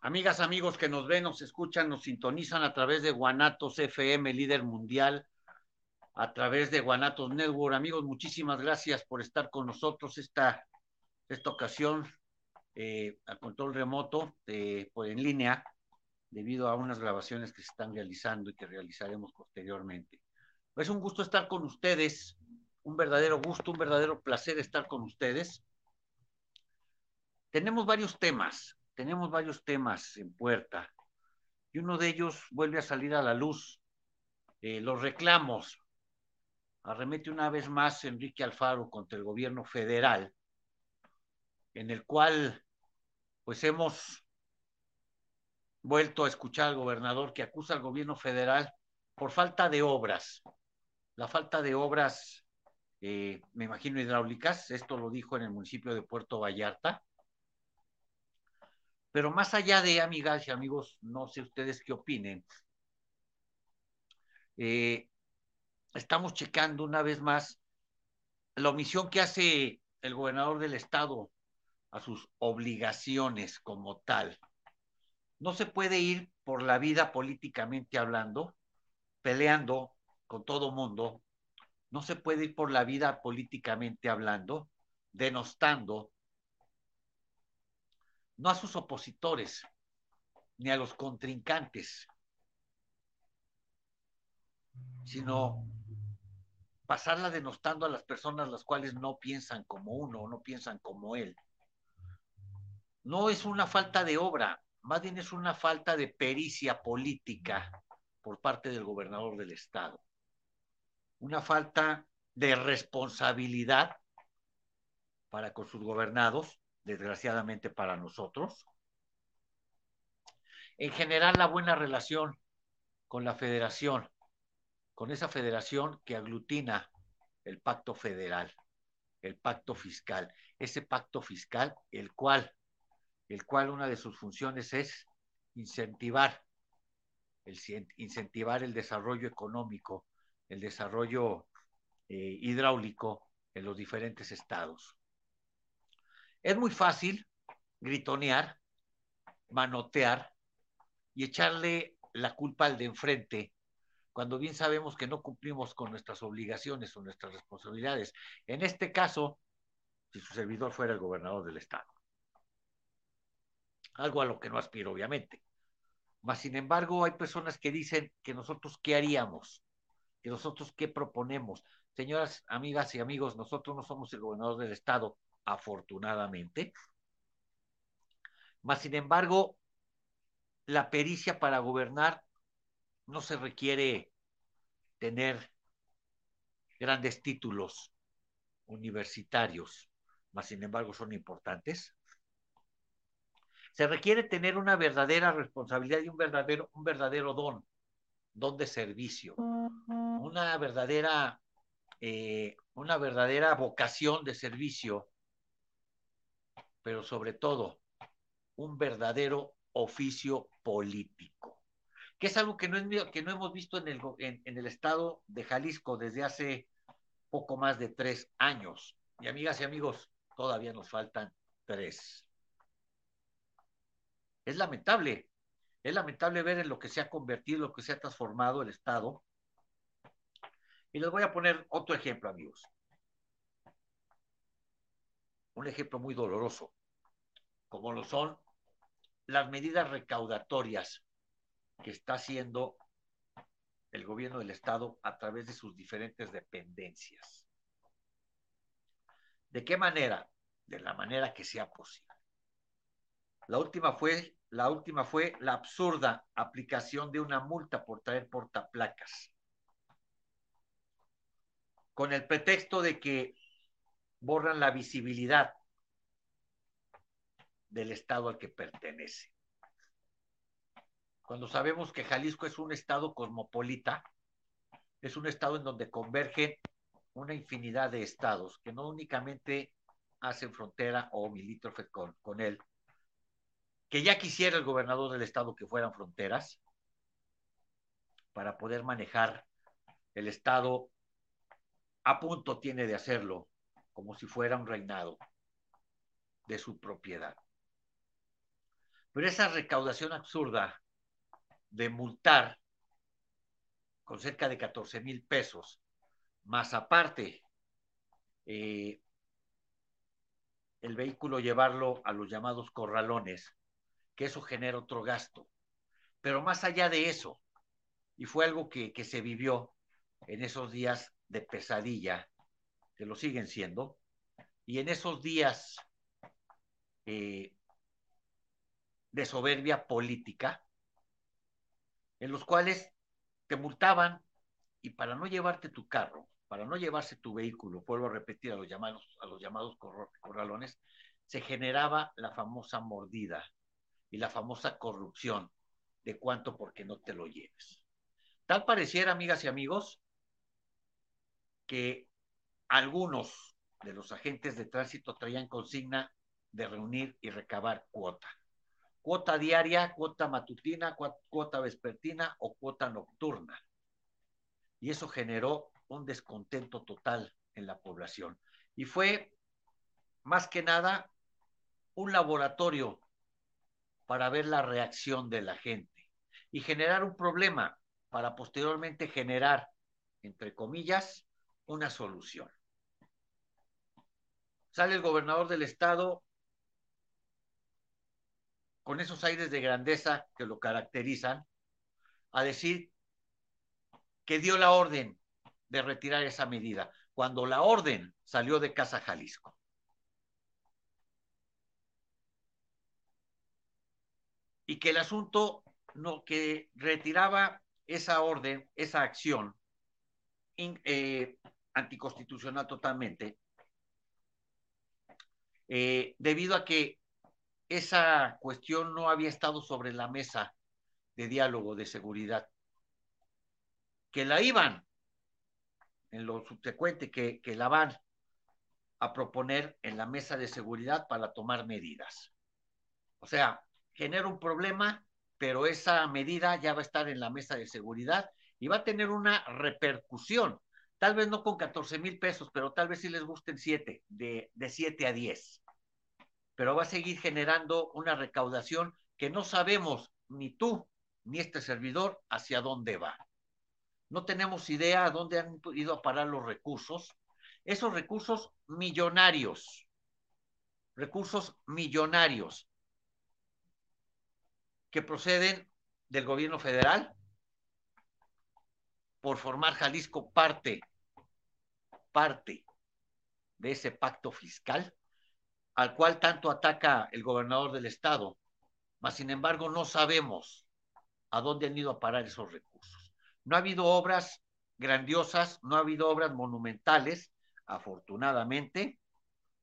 Amigas, amigos que nos ven, nos escuchan, nos sintonizan a través de Guanatos FM, líder mundial, a través de Guanatos Network. Amigos, muchísimas gracias por estar con nosotros esta, esta ocasión eh, a control remoto por en línea debido a unas grabaciones que se están realizando y que realizaremos posteriormente. Es un gusto estar con ustedes, un verdadero gusto, un verdadero placer estar con ustedes. Tenemos varios temas, tenemos varios temas en puerta y uno de ellos vuelve a salir a la luz. Eh, los reclamos. Arremete una vez más Enrique Alfaro contra el gobierno federal, en el cual pues hemos vuelto a escuchar al gobernador que acusa al gobierno federal por falta de obras. La falta de obras, eh, me imagino, hidráulicas, esto lo dijo en el municipio de Puerto Vallarta. Pero más allá de, amigas y amigos, no sé ustedes qué opinen, eh, estamos checando una vez más la omisión que hace el gobernador del estado a sus obligaciones como tal. No se puede ir por la vida políticamente hablando, peleando con todo mundo, no se puede ir por la vida políticamente hablando, denostando, no a sus opositores, ni a los contrincantes, sino pasarla denostando a las personas las cuales no piensan como uno o no piensan como él. No es una falta de obra, más bien es una falta de pericia política por parte del gobernador del estado, una falta de responsabilidad para con sus gobernados, desgraciadamente para nosotros. En general, la buena relación con la federación, con esa federación que aglutina el pacto federal, el pacto fiscal, ese pacto fiscal, el cual el cual una de sus funciones es incentivar el, incentivar el desarrollo económico, el desarrollo eh, hidráulico en los diferentes estados. Es muy fácil gritonear, manotear y echarle la culpa al de enfrente cuando bien sabemos que no cumplimos con nuestras obligaciones o nuestras responsabilidades. En este caso, si su servidor fuera el gobernador del estado algo a lo que no aspiro, obviamente. Mas, sin embargo, hay personas que dicen que nosotros qué haríamos, que nosotros qué proponemos. Señoras, amigas y amigos, nosotros no somos el gobernador del estado, afortunadamente. Mas, sin embargo, la pericia para gobernar no se requiere tener grandes títulos universitarios, mas sin embargo son importantes. Se requiere tener una verdadera responsabilidad y un verdadero, un verdadero don, don de servicio, una verdadera, eh, una verdadera vocación de servicio, pero sobre todo un verdadero oficio político, que es algo que no, es, que no hemos visto en el, en el estado de Jalisco desde hace poco más de tres años. Y amigas y amigos, todavía nos faltan tres. Es lamentable, es lamentable ver en lo que se ha convertido, lo que se ha transformado el Estado. Y les voy a poner otro ejemplo, amigos. Un ejemplo muy doloroso, como lo son las medidas recaudatorias que está haciendo el gobierno del Estado a través de sus diferentes dependencias. ¿De qué manera? De la manera que sea posible. La última fue la última fue la absurda aplicación de una multa por traer portaplacas. Con el pretexto de que borran la visibilidad del estado al que pertenece. Cuando sabemos que Jalisco es un estado cosmopolita, es un estado en donde convergen una infinidad de estados que no únicamente hacen frontera o milítrofe con, con él, que ya quisiera el gobernador del estado que fueran fronteras para poder manejar el estado a punto tiene de hacerlo como si fuera un reinado de su propiedad. Pero esa recaudación absurda de multar con cerca de 14 mil pesos, más aparte eh, el vehículo llevarlo a los llamados corralones, que eso genera otro gasto. Pero más allá de eso, y fue algo que, que se vivió en esos días de pesadilla, que lo siguen siendo, y en esos días eh, de soberbia política, en los cuales te multaban y para no llevarte tu carro, para no llevarse tu vehículo, vuelvo a repetir a los llamados, a los llamados corralones, se generaba la famosa mordida y la famosa corrupción de cuánto porque no te lo lleves. Tal pareciera, amigas y amigos, que algunos de los agentes de tránsito traían consigna de reunir y recabar cuota. Cuota diaria, cuota matutina, cuota vespertina o cuota nocturna. Y eso generó un descontento total en la población. Y fue, más que nada, un laboratorio para ver la reacción de la gente y generar un problema para posteriormente generar, entre comillas, una solución. Sale el gobernador del estado con esos aires de grandeza que lo caracterizan, a decir que dio la orden de retirar esa medida, cuando la orden salió de Casa Jalisco. Y que el asunto no, que retiraba esa orden, esa acción eh, anticonstitucional totalmente, eh, debido a que esa cuestión no había estado sobre la mesa de diálogo de seguridad, que la iban en lo subsecuente, que, que la van a proponer en la mesa de seguridad para tomar medidas. O sea, genera un problema pero esa medida ya va a estar en la mesa de seguridad y va a tener una repercusión. Tal vez no con 14 mil pesos, pero tal vez sí les gusten 7, de, de 7 a 10. Pero va a seguir generando una recaudación que no sabemos ni tú ni este servidor hacia dónde va. No tenemos idea a dónde han ido a parar los recursos. Esos recursos millonarios, recursos millonarios que proceden del gobierno federal por formar Jalisco parte, parte de ese pacto fiscal al cual tanto ataca el gobernador del estado, mas sin embargo no sabemos a dónde han ido a parar esos recursos. No ha habido obras grandiosas, no ha habido obras monumentales, afortunadamente,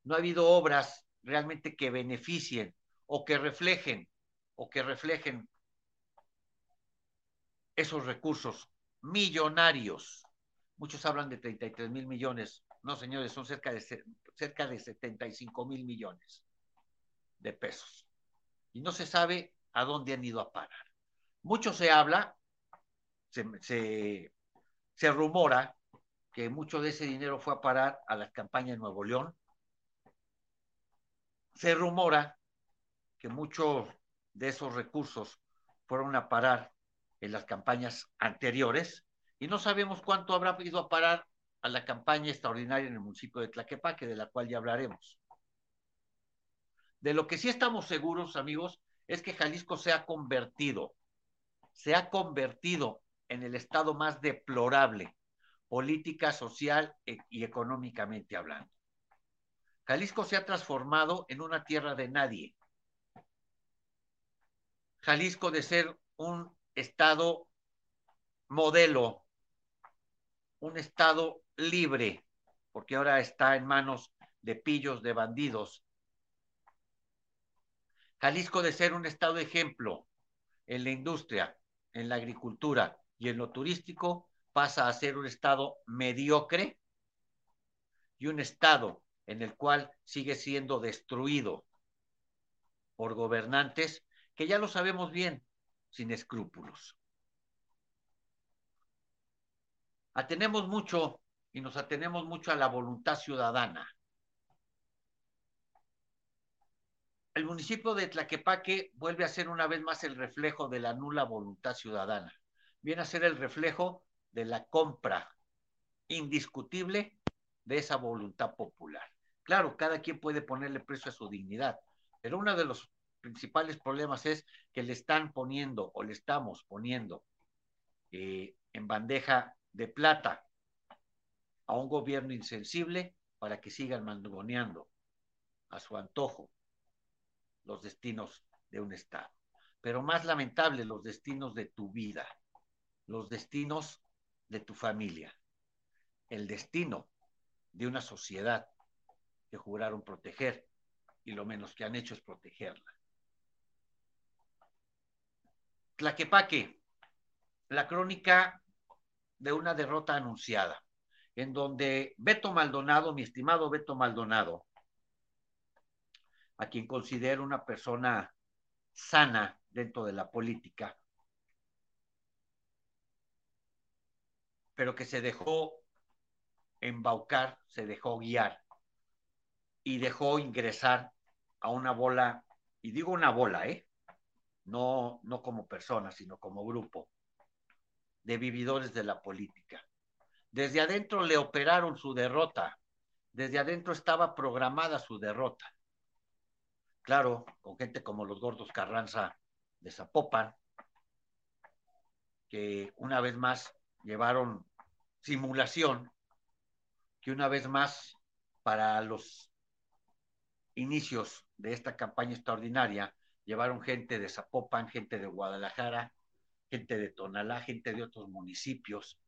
no ha habido obras realmente que beneficien o que reflejen o que reflejen esos recursos millonarios. Muchos hablan de 33 mil millones. No, señores, son cerca de, cerca de 75 mil millones de pesos. Y no se sabe a dónde han ido a parar. Mucho se habla, se, se, rumora que mucho de ese dinero fue a parar a las campañas de Nuevo León. Se rumora que mucho de esos recursos fueron a parar en las campañas anteriores y no sabemos cuánto habrá ido a parar a la campaña extraordinaria en el municipio de Tlaquepaque, de la cual ya hablaremos. De lo que sí estamos seguros, amigos, es que Jalisco se ha convertido, se ha convertido en el estado más deplorable, política, social e, y económicamente hablando. Jalisco se ha transformado en una tierra de nadie, Jalisco de ser un estado modelo, un estado libre, porque ahora está en manos de pillos, de bandidos. Jalisco de ser un estado ejemplo en la industria, en la agricultura y en lo turístico, pasa a ser un estado mediocre y un estado en el cual sigue siendo destruido por gobernantes que ya lo sabemos bien, sin escrúpulos. Atenemos mucho y nos atenemos mucho a la voluntad ciudadana. el municipio de Tlaquepaque vuelve a ser una vez más el reflejo de la nula voluntad ciudadana. Viene a ser el reflejo de la compra indiscutible de esa voluntad popular. Claro, cada quien puede ponerle precio a su dignidad, pero uno de los principales problemas es que le están poniendo o le estamos poniendo eh, en bandeja de plata a un gobierno insensible para que sigan mangoneando a su antojo los destinos de un Estado. Pero más lamentable, los destinos de tu vida, los destinos de tu familia, el destino de una sociedad que juraron proteger y lo menos que han hecho es protegerla. Tlaquepaque, la crónica de una derrota anunciada, en donde Beto Maldonado, mi estimado Beto Maldonado, a quien considero una persona sana dentro de la política, pero que se dejó embaucar, se dejó guiar y dejó ingresar a una bola, y digo una bola, ¿eh? No, no como persona, sino como grupo de vividores de la política. Desde adentro le operaron su derrota, desde adentro estaba programada su derrota. Claro, con gente como los gordos Carranza de Zapopan, que una vez más llevaron simulación, que una vez más para los inicios de esta campaña extraordinaria llevaron gente de Zapopan, gente de Guadalajara, gente de Tonalá, gente de otros municipios,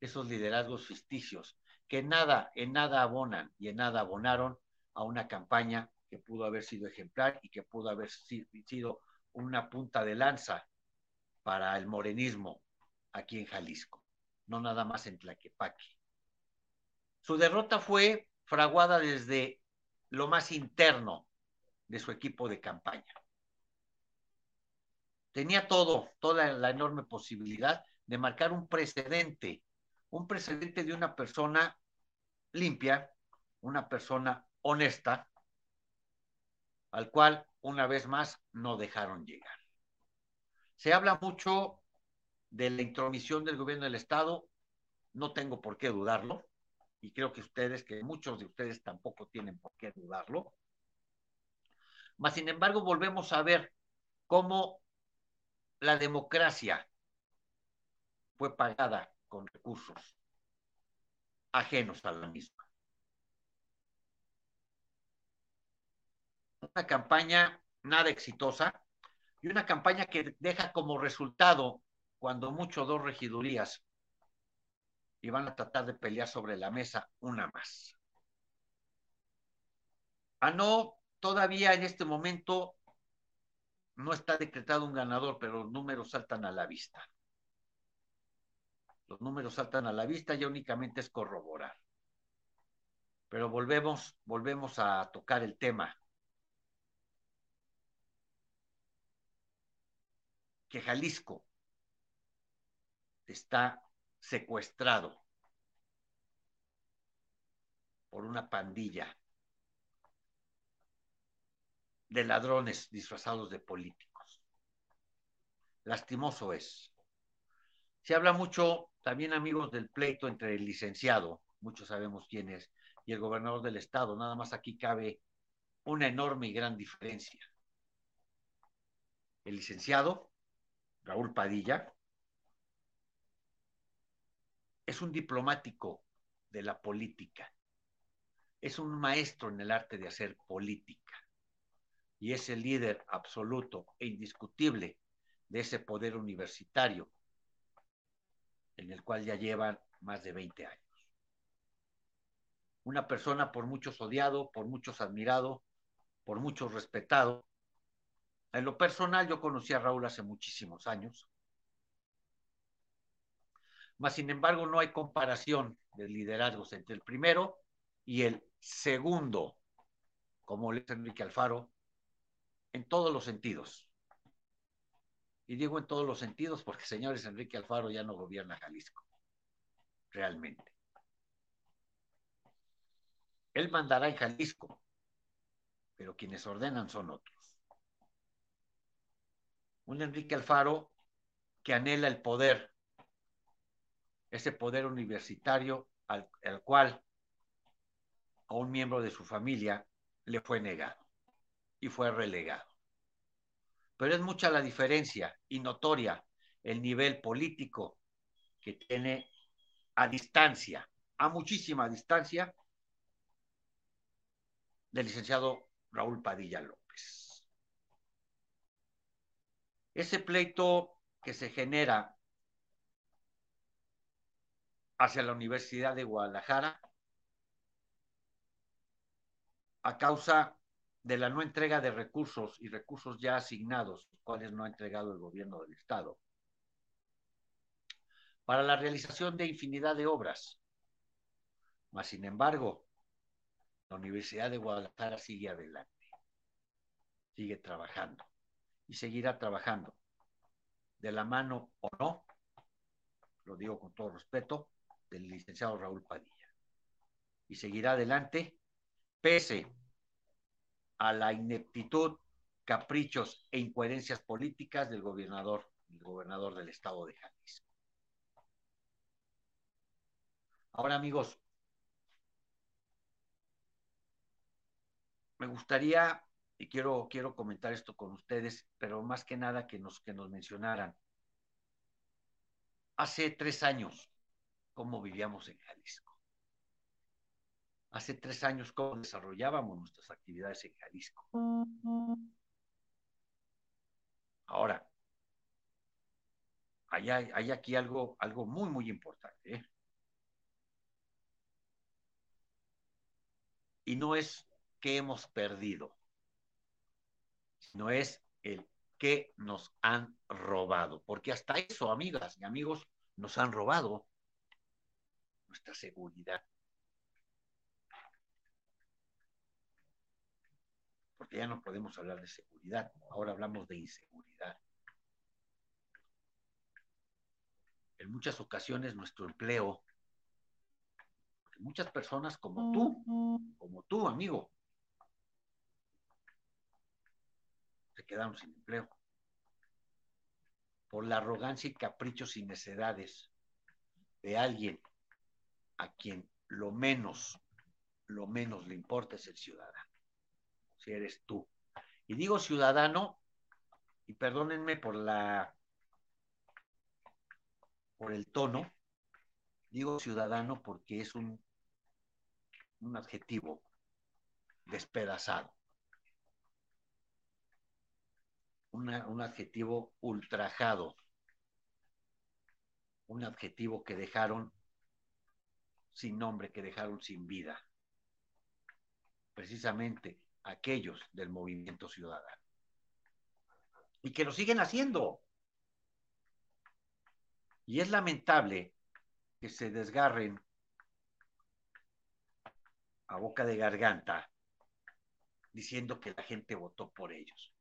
esos liderazgos ficticios que nada, en nada abonan y en nada abonaron a una campaña que pudo haber sido ejemplar y que pudo haber sido una punta de lanza para el morenismo aquí en Jalisco, no nada más en Tlaquepaque. Su derrota fue fraguada desde lo más interno de su equipo de campaña. Tenía todo, toda la enorme posibilidad de marcar un precedente, un precedente de una persona limpia, una persona honesta, al cual una vez más no dejaron llegar. Se habla mucho de la intromisión del gobierno del Estado, no tengo por qué dudarlo, y creo que ustedes, que muchos de ustedes tampoco tienen por qué dudarlo. Mas, sin embargo, volvemos a ver cómo la democracia fue pagada con recursos ajenos a la misma. una campaña nada exitosa y una campaña que deja como resultado, cuando mucho, dos regidurías y van a tratar de pelear sobre la mesa una más. Ah, no, todavía en este momento no está decretado un ganador, pero los números saltan a la vista. Los números saltan a la vista, ya únicamente es corroborar. Pero volvemos, volvemos a tocar el tema que Jalisco está secuestrado por una pandilla de ladrones disfrazados de políticos. Lastimoso es. Se habla mucho, también amigos, del pleito entre el licenciado, muchos sabemos quién es, y el gobernador del estado. Nada más aquí cabe una enorme y gran diferencia. El licenciado Raúl Padilla, es un diplomático de la política, es un maestro en el arte de hacer política y es el líder absoluto e indiscutible de ese poder universitario en el cual ya llevan más de 20 años. Una persona por muchos odiado, por muchos admirado, por muchos respetado, en lo personal, yo conocí a Raúl hace muchísimos años. Mas, sin embargo, no hay comparación de liderazgos entre el primero y el segundo, como le Enrique Alfaro, en todos los sentidos. Y digo en todos los sentidos porque, señores, Enrique Alfaro ya no gobierna Jalisco, realmente. Él mandará en Jalisco, pero quienes ordenan son otros. Un Enrique Alfaro que anhela el poder, ese poder universitario al, al cual a un miembro de su familia le fue negado y fue relegado. Pero es mucha la diferencia y notoria el nivel político que tiene a distancia, a muchísima distancia, del licenciado Raúl Padilla López. Ese pleito que se genera hacia la Universidad de Guadalajara a causa de la no entrega de recursos y recursos ya asignados, cuales no ha entregado el gobierno del Estado, para la realización de infinidad de obras. Mas, sin embargo, la Universidad de Guadalajara sigue adelante, sigue trabajando y seguirá trabajando de la mano o no, lo digo con todo respeto, del licenciado Raúl Padilla. Y seguirá adelante pese a la ineptitud, caprichos e incoherencias políticas del gobernador, el gobernador del estado de Jalisco. Ahora, amigos, me gustaría, y quiero, quiero comentar esto con ustedes, pero más que nada que nos, que nos mencionaran. Hace tres años, ¿cómo vivíamos en Jalisco? Hace tres años cómo desarrollábamos nuestras actividades en Jalisco. Ahora, hay, aquí algo, algo muy, muy importante. ¿eh? Y no es que hemos perdido, sino es el que nos han robado. Porque hasta eso, amigas y amigos, nos han robado nuestra seguridad. Porque ya no podemos hablar de seguridad, ahora hablamos de inseguridad. En muchas ocasiones nuestro empleo, muchas personas como tú, como tú, amigo, se quedaron sin empleo. Por la arrogancia y caprichos y necedades de alguien a quien lo menos, lo menos le importa es el ciudadano si eres tú. Y digo ciudadano, y perdónenme por la por el tono, digo ciudadano porque es un, un adjetivo despedazado. un adjetivo ultrajado. Un adjetivo que dejaron sin nombre, que dejaron sin vida. Precisamente aquellos del movimiento ciudadano. Y que lo siguen haciendo. Y es lamentable que se desgarren a boca de garganta diciendo que la gente votó por ellos.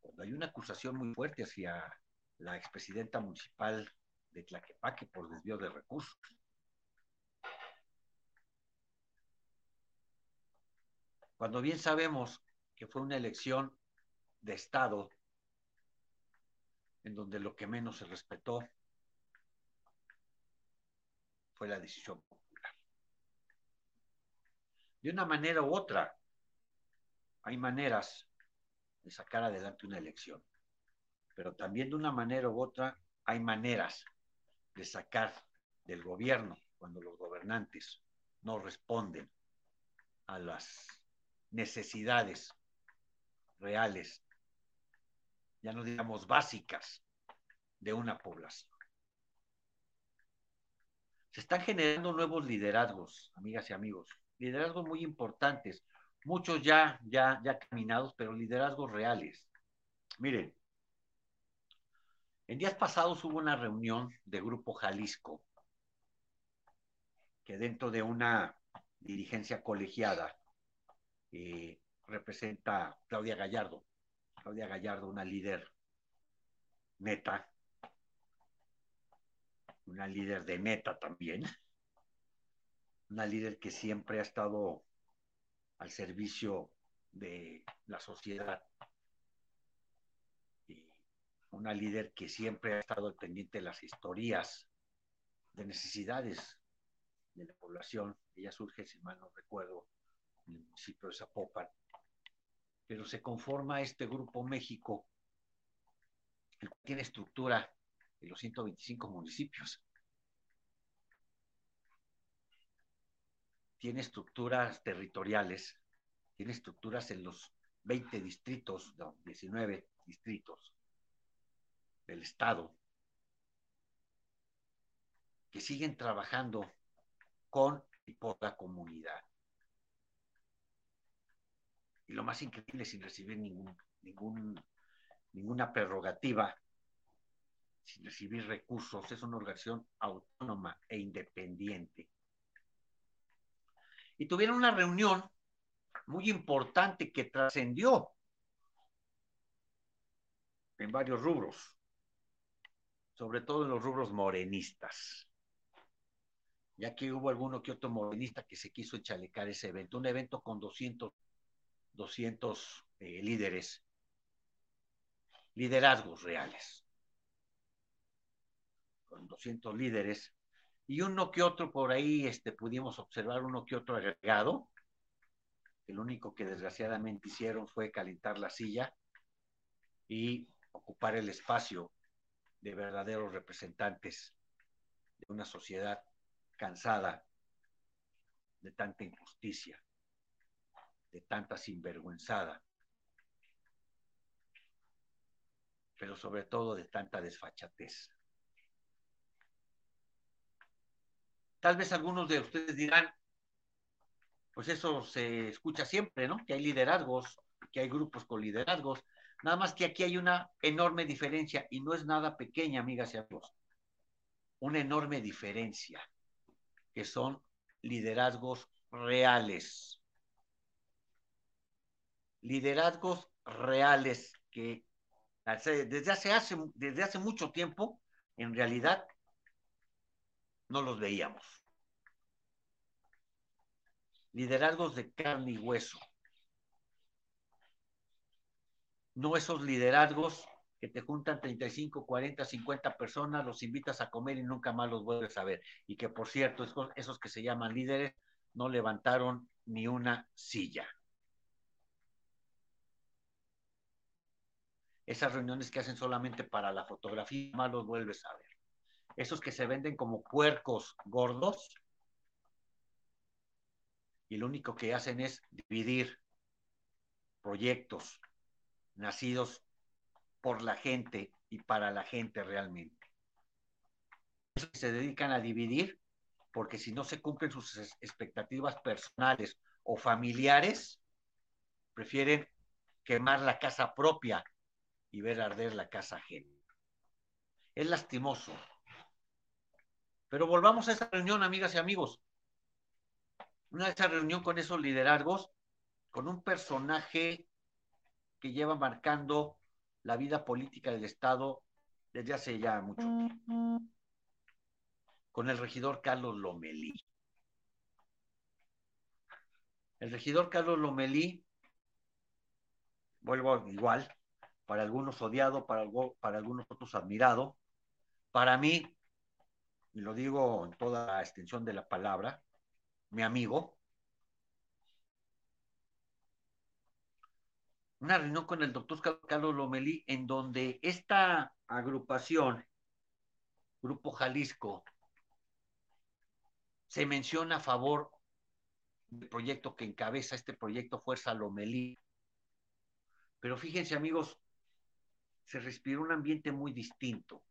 Cuando hay una acusación muy fuerte hacia la expresidenta municipal de Tlaquepaque por desvío de recursos. Cuando bien sabemos que fue una elección de Estado en donde lo que menos se respetó fue la decisión popular. De una manera u otra, hay maneras de sacar adelante una elección, pero también de una manera u otra hay maneras de sacar del gobierno cuando los gobernantes no responden a las necesidades reales, ya no digamos básicas, de una población. Se están generando nuevos liderazgos, amigas y amigos, liderazgos muy importantes, muchos ya, ya, ya caminados, pero liderazgos reales. Miren, en días pasados hubo una reunión de Grupo Jalisco, que dentro de una dirigencia colegiada eh, representa Claudia Gallardo. Claudia Gallardo, una líder neta, una líder de neta también, una líder que siempre ha estado al servicio de la sociedad. Y una líder que siempre ha estado pendiente de las historias, de necesidades de la población. Ella surge, si mal no recuerdo, en el municipio de Zapopan. Pero se conforma este Grupo México, que tiene estructura en los 125 municipios. Tiene estructuras territoriales, tiene estructuras en los 20 distritos, no, 19 distritos del Estado, que siguen trabajando con y por la comunidad. Y lo más increíble, sin recibir ningún, ninguna prerrogativa, sin recibir recursos, es una organización autónoma e independiente. Y tuvieron una reunión muy importante que trascendió en varios rubros, sobre todo en los rubros morenistas ya que hubo alguno que otro morenista que se quiso enchalecar ese evento, un evento con 200, 200 eh, líderes, liderazgos reales, con 200 líderes, y uno que otro por ahí este, pudimos observar, uno que otro agregado, el único que desgraciadamente hicieron fue calentar la silla y ocupar el espacio de verdaderos representantes de una sociedad cansada de tanta injusticia, de tanta sinvergüenzada, pero sobre todo de tanta desfachatez. Tal vez algunos de ustedes dirán, pues eso se escucha siempre, ¿no? Que hay liderazgos, que hay grupos con liderazgos. Nada más que aquí hay una enorme diferencia y no es nada pequeña, amigas y amigos. Una enorme diferencia que son liderazgos reales. Liderazgos reales que desde hace, hace, desde hace mucho tiempo, en realidad, no los veíamos. Liderazgos de carne y hueso. No esos liderazgos que te juntan 35, 40, 50 personas, los invitas a comer y nunca más los vuelves a ver. Y que, por cierto, esos que se llaman líderes no levantaron ni una silla. Esas reuniones que hacen solamente para la fotografía, más los vuelves a ver. Esos que se venden como puercos gordos y lo único que hacen es dividir proyectos nacidos por la gente y para la gente realmente. Se dedican a dividir porque si no se cumplen sus expectativas personales o familiares, prefieren quemar la casa propia y ver arder la casa ajena. Es lastimoso. Pero volvamos a esa reunión, amigas y amigos. Una de esas reunión con esos liderazgos, con un personaje que lleva marcando la vida política del Estado desde hace ya mucho tiempo, con el regidor Carlos Lomelí. El regidor Carlos Lomelí, vuelvo igual, para algunos odiado, para, para algunos otros admirado, para mí, y lo digo en toda la extensión de la palabra, mi amigo, una reunión con el doctor Carlos Lomelí, en donde esta agrupación, Grupo Jalisco, se menciona a favor del proyecto que encabeza este proyecto Fuerza Lomelí. Pero fíjense, amigos, se respiró un ambiente muy distinto.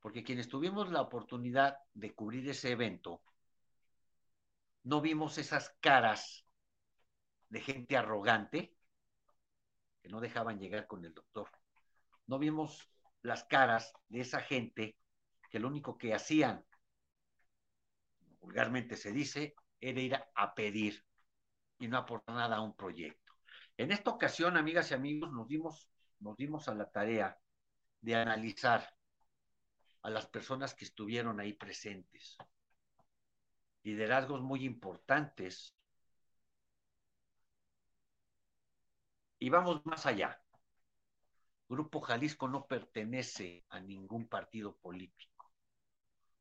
Porque quienes tuvimos la oportunidad de cubrir ese evento, no vimos esas caras de gente arrogante que no dejaban llegar con el doctor. No vimos las caras de esa gente que lo único que hacían, vulgarmente se dice, era ir a pedir y no aportar nada a un proyecto. En esta ocasión, amigas y amigos, nos dimos, nos dimos a la tarea de analizar a las personas que estuvieron ahí presentes. Liderazgos muy importantes Y vamos más allá. Grupo Jalisco no pertenece a ningún partido político.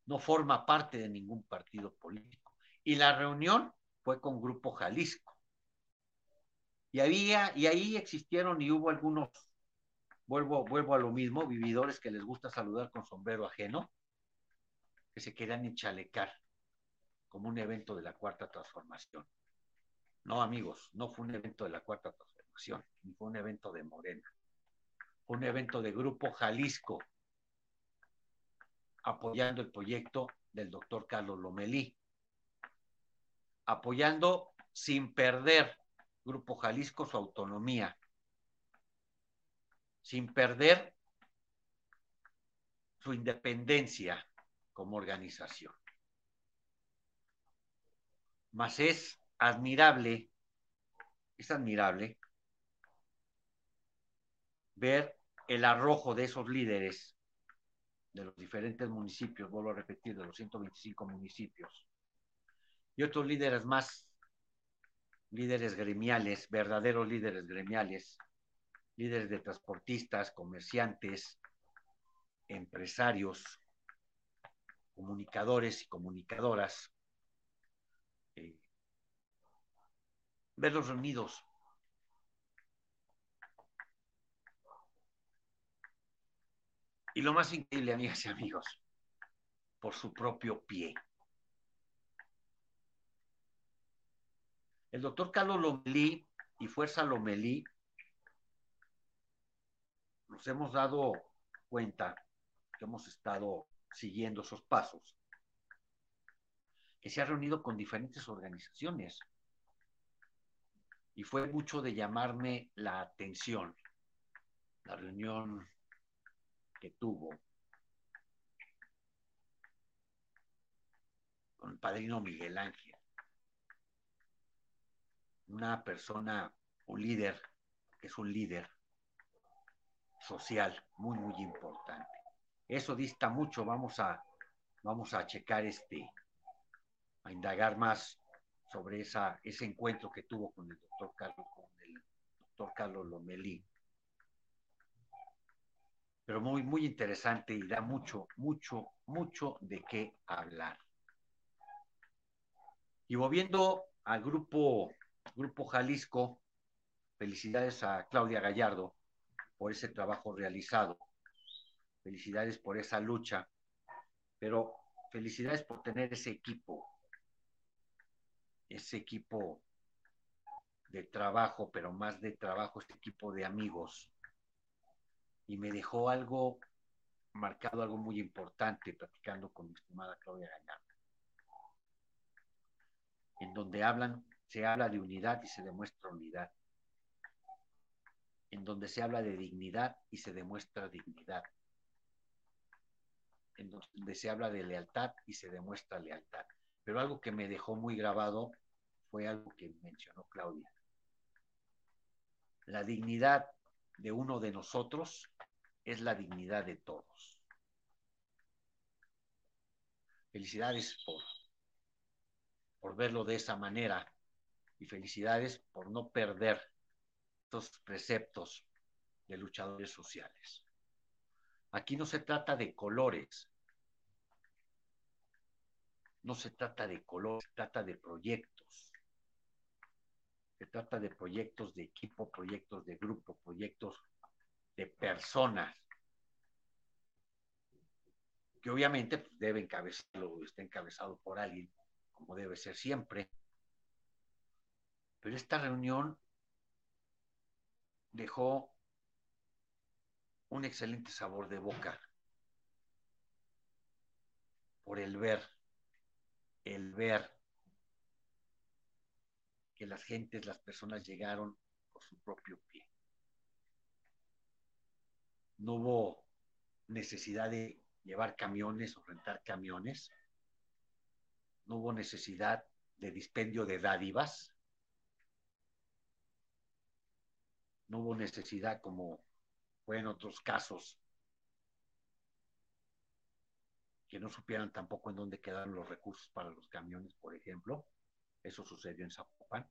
No forma parte de ningún partido político. Y la reunión fue con Grupo Jalisco. Y, había, y ahí existieron y hubo algunos, vuelvo, vuelvo a lo mismo, vividores que les gusta saludar con sombrero ajeno, que se querían enchalecar como un evento de la cuarta transformación. No, amigos, no fue un evento de la cuarta transformación, ni fue un evento de Morena. Fue un evento de Grupo Jalisco apoyando el proyecto del doctor Carlos Lomelí, apoyando sin perder Grupo Jalisco su autonomía, sin perder su independencia como organización. Mas es admirable, es admirable ver el arrojo de esos líderes de los diferentes municipios, vuelvo a repetir, de los 125 municipios, y otros líderes más líderes gremiales, verdaderos líderes gremiales, líderes de transportistas, comerciantes, empresarios, comunicadores y comunicadoras, eh, verlos reunidos. Y lo más increíble, amigas y amigos, por su propio pie. El doctor Carlos Lomelí y Fuerza Lomelí nos hemos dado cuenta que hemos estado siguiendo esos pasos, que se ha reunido con diferentes organizaciones. Y fue mucho de llamarme la atención la reunión que tuvo con el padrino Miguel Ángel una persona, un líder, que es un líder social muy, muy importante. Eso dista mucho, vamos a, vamos a checar este, a indagar más sobre esa, ese encuentro que tuvo con el doctor Carlos, con el doctor Carlos Lomelí. Pero muy, muy interesante y da mucho, mucho, mucho de qué hablar. Y volviendo al grupo Grupo Jalisco, felicidades a Claudia Gallardo por ese trabajo realizado. Felicidades por esa lucha, pero felicidades por tener ese equipo, ese equipo de trabajo, pero más de trabajo, ese equipo de amigos. Y me dejó algo marcado, algo muy importante, platicando con mi estimada Claudia Gallardo, en donde hablan se habla de unidad y se demuestra unidad. En donde se habla de dignidad y se demuestra dignidad. En donde se habla de lealtad y se demuestra lealtad. Pero algo que me dejó muy grabado fue algo que mencionó Claudia. La dignidad de uno de nosotros es la dignidad de todos. Felicidades por, por verlo de esa manera y felicidades por no perder preceptos de luchadores sociales. Aquí no se trata de colores, no se trata de colores, se trata de proyectos. Se trata de proyectos de equipo, proyectos de grupo, proyectos de personas que obviamente pues, debe encabezarlo, está encabezado por alguien, como debe ser siempre, pero esta reunión dejó un excelente sabor de boca por el ver, el ver que las gentes, las personas llegaron por su propio pie. No hubo necesidad de llevar camiones o rentar camiones. No hubo necesidad de dispendio de dádivas. no hubo necesidad como fue en otros casos, que no supieran tampoco en dónde quedaron los recursos para los camiones, por ejemplo. Eso sucedió en Zapopan.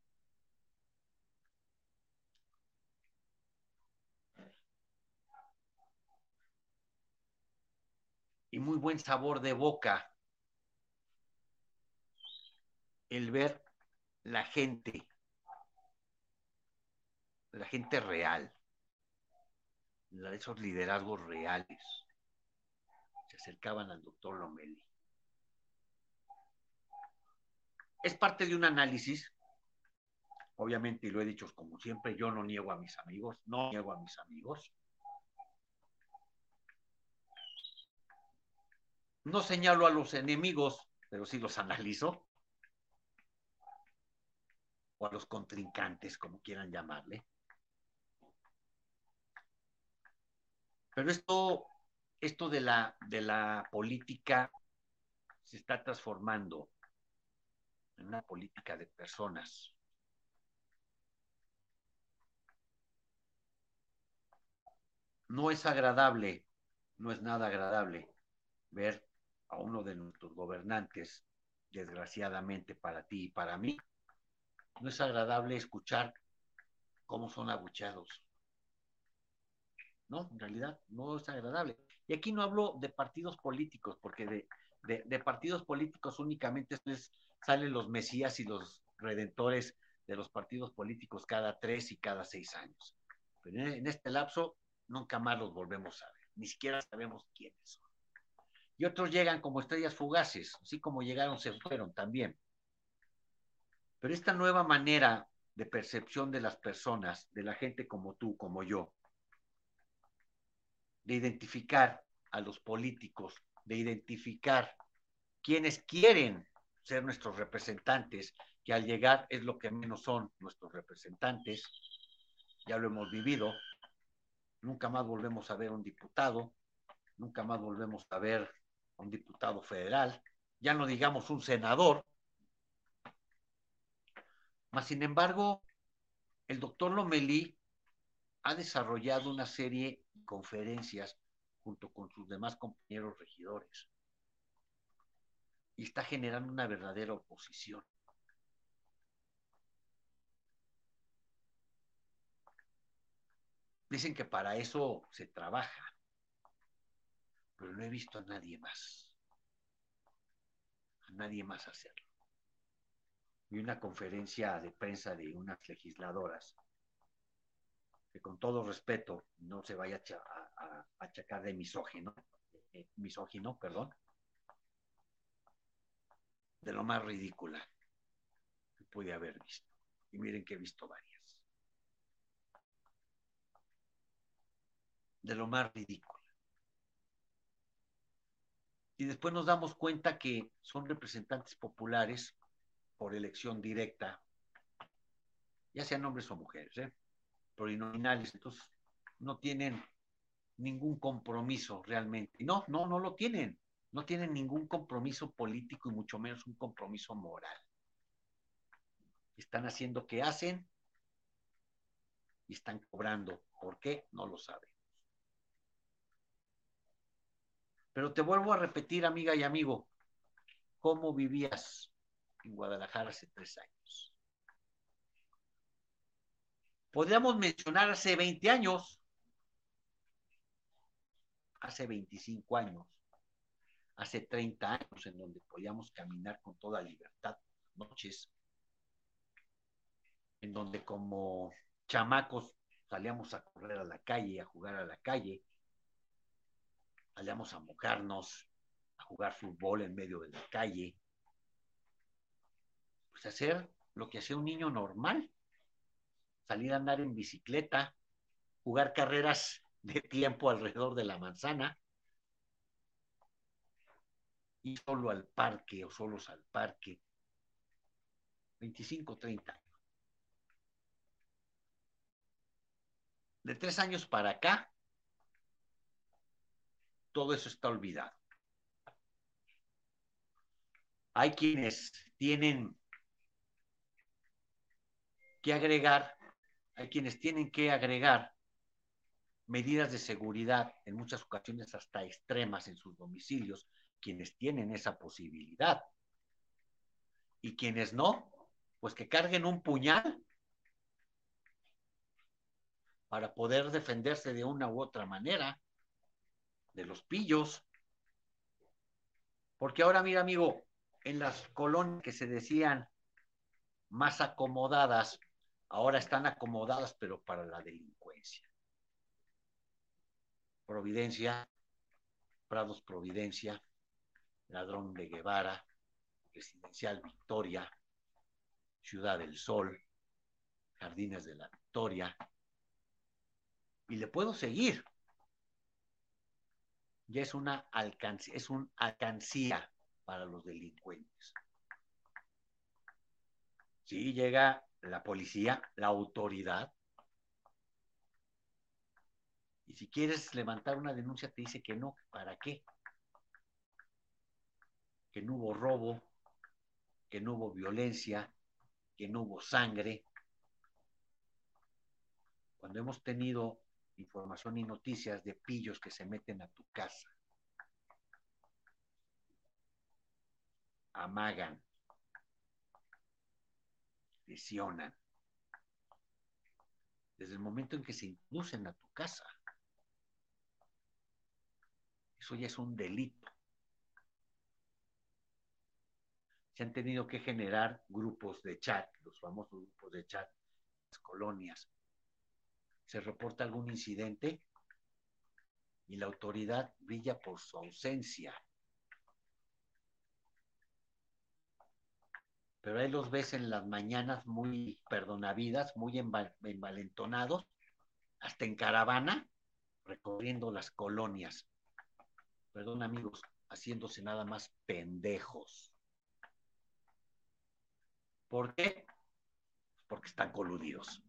Y muy buen sabor de boca el ver la gente la gente real, esos liderazgos reales, se acercaban al doctor Lomeli. Es parte de un análisis, obviamente, y lo he dicho como siempre, yo no niego a mis amigos, no niego a mis amigos, No señalo a los enemigos, pero sí los analizo. O a los contrincantes, como quieran llamarle. Pero esto, esto de la, de la política se está transformando en una política de personas. No es agradable, no es nada agradable ver a uno de nuestros gobernantes, desgraciadamente para ti y para mí, no es agradable escuchar cómo son abucheados. No, en realidad no es agradable. Y aquí no hablo de partidos políticos, porque de, partidos políticos únicamente salen los mesías y los redentores de los partidos políticos cada tres y cada seis años. Pero en este lapso nunca más los volvemos a ver, ni siquiera sabemos quiénes son y otros llegan como estrellas fugaces, así como llegaron se fueron también. Pero esta nueva manera de percepción de las personas, de la gente como tú, como yo, de identificar a los políticos, de identificar quienes quieren ser nuestros representantes, que al llegar es lo que menos son nuestros representantes, ya lo hemos vivido, nunca más volvemos a ver un diputado, nunca más volvemos a ver un diputado federal, ya no digamos un senador. Mas, sin embargo, el doctor Lomelí ha desarrollado una serie conferencias junto con sus demás compañeros regidores y está generando una verdadera oposición. Dicen que para eso se trabaja pero no he visto a nadie más, a nadie más hacerlo. Vi una conferencia de prensa de unas legisladoras que con todo respeto no se vaya a, achacar de misógino, eh, misógino, perdón, de lo más ridícula que pude haber visto. Y miren que he visto varias. De lo más ridículo y después nos damos cuenta que son representantes populares por elección directa, ya sean hombres o mujeres, ¿eh? Entonces no tienen ningún compromiso realmente. No, no, no lo tienen. No tienen ningún compromiso político y mucho menos un compromiso moral. Están haciendo que hacen y están cobrando. ¿Por qué? No lo saben. Pero te vuelvo a repetir, amiga y amigo, ¿cómo vivías en Guadalajara hace tres años? Podríamos mencionar hace 20 años, hace 25 años, hace 30 años, en donde podíamos caminar con toda libertad noches, en donde como chamacos salíamos a correr a la calle, a jugar a la calle, salíamos a mojarnos, a jugar fútbol en medio de la calle, pues hacer lo que hacía un niño normal, salir a andar en bicicleta, jugar carreras de tiempo alrededor de la manzana, ir solo al parque o solos al parque, 25, 30 años. De tres años para acá, todo eso está olvidado. Hay quienes tienen que agregar, hay quienes tienen que agregar medidas de seguridad, en muchas ocasiones hasta extremas en sus domicilios, quienes tienen esa posibilidad. Y quienes no, pues que carguen un puñal para poder defenderse de una u otra manera de los pillos. Porque ahora, mira, amigo, en las colonias que se decían más acomodadas, ahora están acomodadas, pero para la delincuencia. Providencia, Prados Providencia, Ladrón de Guevara, Residencial Victoria, Ciudad del Sol, Jardines de la Victoria, y le puedo seguir. Ya es una alcancía, es un alcancía para los delincuentes. Si llega la policía, la autoridad, y si quieres levantar una denuncia te dice que no, ¿para qué? Que no hubo robo, que no hubo violencia, que no hubo sangre. Cuando hemos tenido información y noticias de pillos que se meten a tu casa, amagan, lesionan, desde el momento en que se introducen a tu casa. Eso ya es un delito. Se han tenido que generar grupos de chat, los famosos grupos de chat, las colonias, se reporta algún incidente y la autoridad brilla por su ausencia. Pero ahí los ves en las mañanas muy perdonavidas, muy envalentonados, hasta en caravana, recorriendo las colonias. Perdón amigos, haciéndose nada más pendejos. ¿Por qué? Porque están coludidos.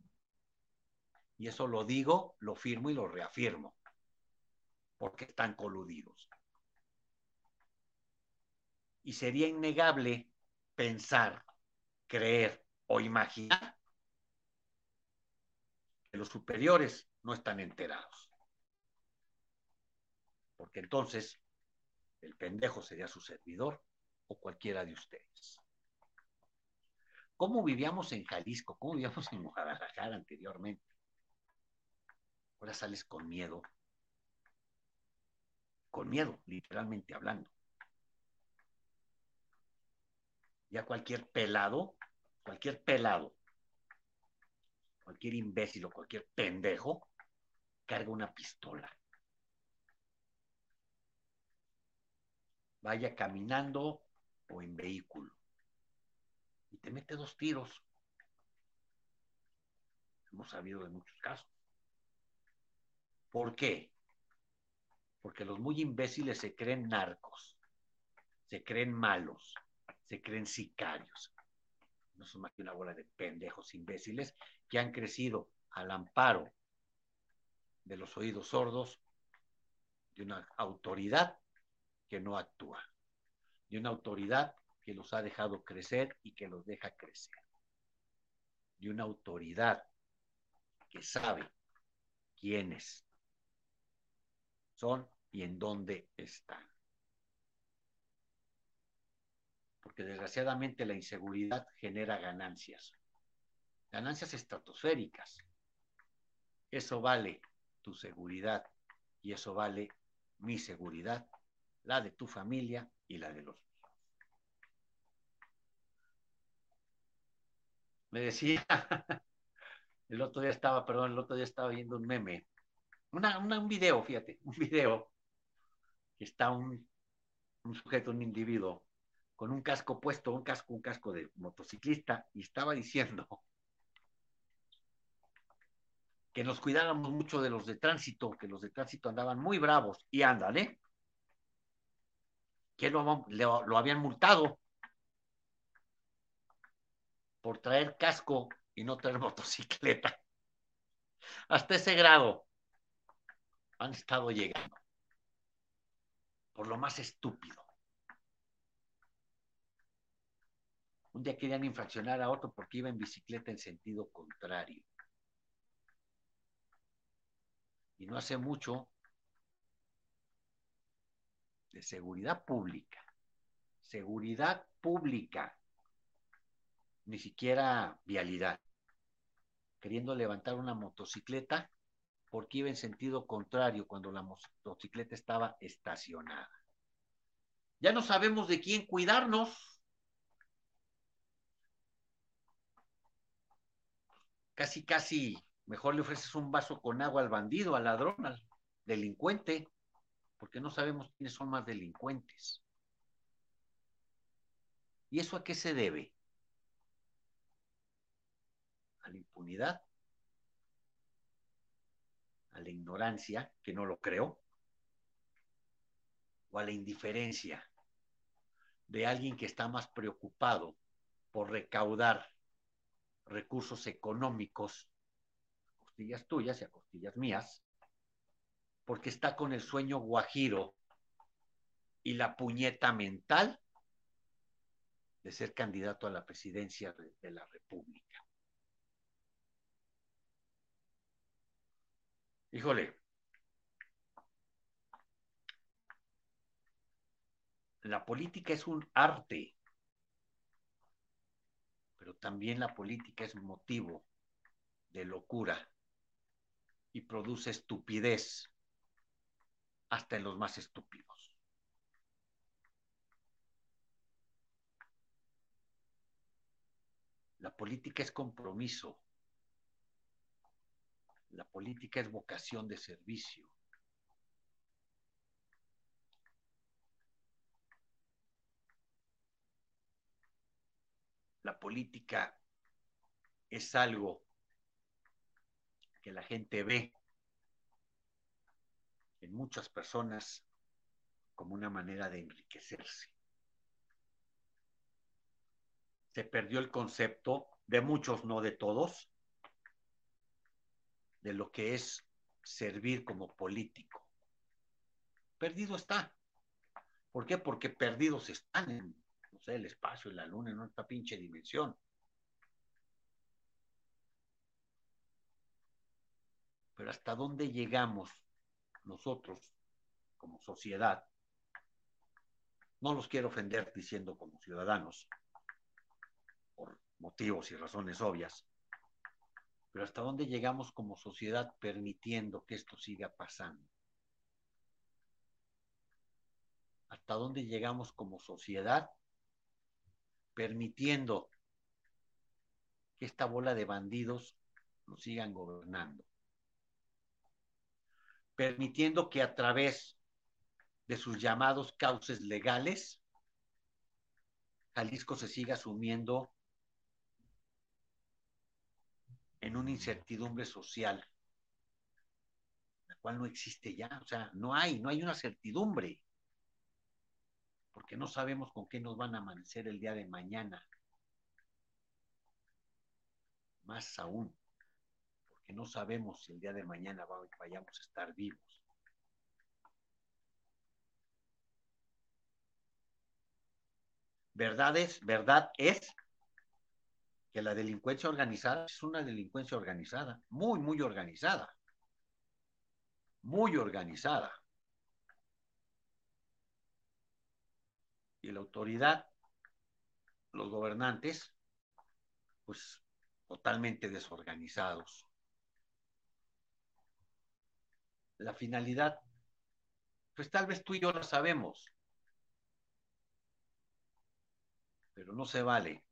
Y eso lo digo, lo firmo y lo reafirmo, porque están coludidos. Y sería innegable pensar, creer o imaginar que los superiores no están enterados. Porque entonces el pendejo sería su servidor o cualquiera de ustedes. ¿Cómo vivíamos en Jalisco? ¿Cómo vivíamos en Guadalajara anteriormente? Ahora sales con miedo. Con miedo, literalmente hablando. Ya cualquier pelado, cualquier pelado, cualquier imbécil o cualquier pendejo, carga una pistola. Vaya caminando o en vehículo. Y te mete dos tiros. Hemos sabido de muchos casos. ¿Por qué? Porque los muy imbéciles se creen narcos, se creen malos, se creen sicarios. No son más que una bola de pendejos imbéciles que han crecido al amparo de los oídos sordos de una autoridad que no actúa, de una autoridad que los ha dejado crecer y que los deja crecer, de una autoridad que sabe quiénes son y en dónde están. Porque desgraciadamente la inseguridad genera ganancias, ganancias estratosféricas. Eso vale tu seguridad y eso vale mi seguridad, la de tu familia y la de los. Me decía, el otro día estaba, perdón, el otro día estaba viendo un meme un video, fíjate, un video que está un, un sujeto, un individuo, con un casco puesto, un casco, un casco de motociclista, y estaba diciendo que nos cuidáramos mucho de los de tránsito, que los de tránsito andaban muy bravos, y andan, ¿eh? Que lo, lo habían multado por traer casco y no traer motocicleta. Hasta ese grado han estado llegando. Por lo más estúpido. Un día querían infraccionar a otro porque iba en bicicleta en sentido contrario. Y no hace mucho de seguridad pública. Seguridad pública. Ni siquiera vialidad. Queriendo levantar una motocicleta porque iba en sentido contrario cuando la motocicleta estaba estacionada. Ya no sabemos de quién cuidarnos. Casi, casi, mejor le ofreces un vaso con agua al bandido, al ladrón, al delincuente, porque no sabemos quiénes son más delincuentes. ¿Y eso a qué se debe? ¿A la impunidad? ¿A la ignorancia, que no lo creo? ¿O a la indiferencia de alguien que está más preocupado por recaudar recursos económicos, a costillas tuyas y a costillas mías, porque está con el sueño guajiro y la puñeta mental de ser candidato a la presidencia de, la República. Híjole, la política es un arte, pero también la política es motivo de locura y produce estupidez hasta en los más estúpidos. La política es compromiso. La política es vocación de servicio. La política es algo que la gente ve en muchas personas como una manera de enriquecerse. Se perdió el concepto, de muchos, no de todos, de lo que es servir como político. Perdido está. ¿Por qué? Porque perdidos están en, el espacio, la luna, en esta pinche dimensión. Pero hasta dónde llegamos nosotros como sociedad, no los quiero ofender diciendo como ciudadanos, por motivos y razones obvias, pero hasta dónde llegamos como sociedad permitiendo que esto siga pasando. Hasta dónde llegamos como sociedad permitiendo que esta bola de bandidos nos sigan gobernando. Permitiendo que a través de sus llamados cauces legales, Jalisco se siga sumiendo en una incertidumbre social, la cual no existe ya, o sea, no hay, no hay una certidumbre, porque no sabemos con qué nos van a amanecer el día de mañana. Más aún, no sabemos si el día de mañana vayamos a estar vivos. Verdad es, verdad es que la delincuencia organizada es una delincuencia organizada, muy, muy organizada, muy organizada. Y la autoridad, los gobernantes, pues totalmente desorganizados. la finalidad, pues tal vez tú y yo la sabemos, pero no se vale,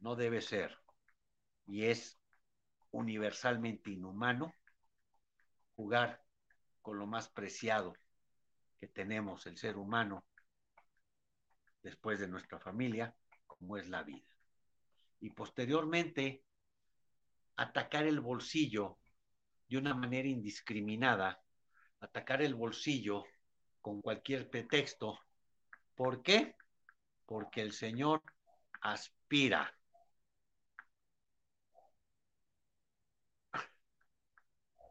no debe ser, y es universalmente inhumano jugar con lo más preciado que tenemos el ser humano después de nuestra familia, como es la vida. Y posteriormente, atacar el bolsillo de una manera indiscriminada, atacar el bolsillo con cualquier pretexto. ¿Por qué? Porque el Señor aspira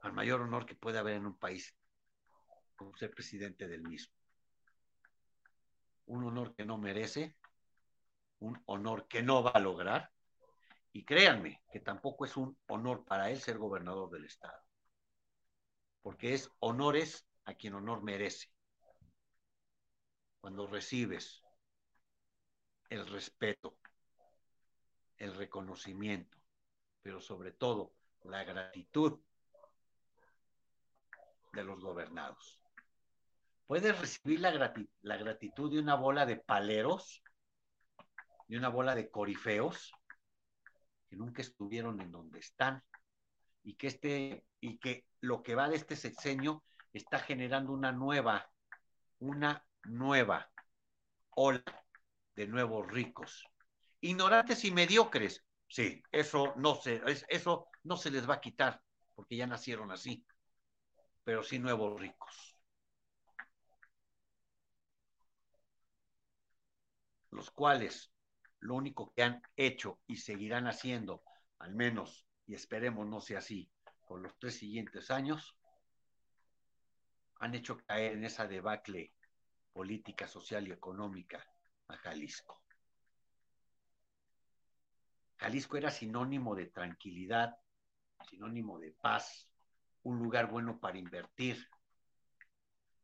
al mayor honor que puede haber en un país, como ser presidente del mismo. Un honor que no merece, un honor que no va a lograr, y créanme que tampoco es un honor para él ser gobernador del estado porque es honores a quien honor merece. Cuando recibes el respeto, el reconocimiento, pero sobre todo la gratitud de los gobernados. Puedes recibir la, grati la gratitud de una bola de paleros, de una bola de corifeos, que nunca estuvieron en donde están, y que, este, y que lo que va de este sexenio está generando una nueva, una nueva ola de nuevos ricos. Ignorantes y mediocres, sí, eso no se, eso no se les va a quitar, porque ya nacieron así, pero sí nuevos ricos. Los cuales lo único que han hecho y seguirán haciendo, al menos, y esperemos no sea así, por los tres siguientes años, han hecho caer en esa debacle política, social y económica a Jalisco. Jalisco era sinónimo de tranquilidad, sinónimo de paz, un lugar bueno para invertir.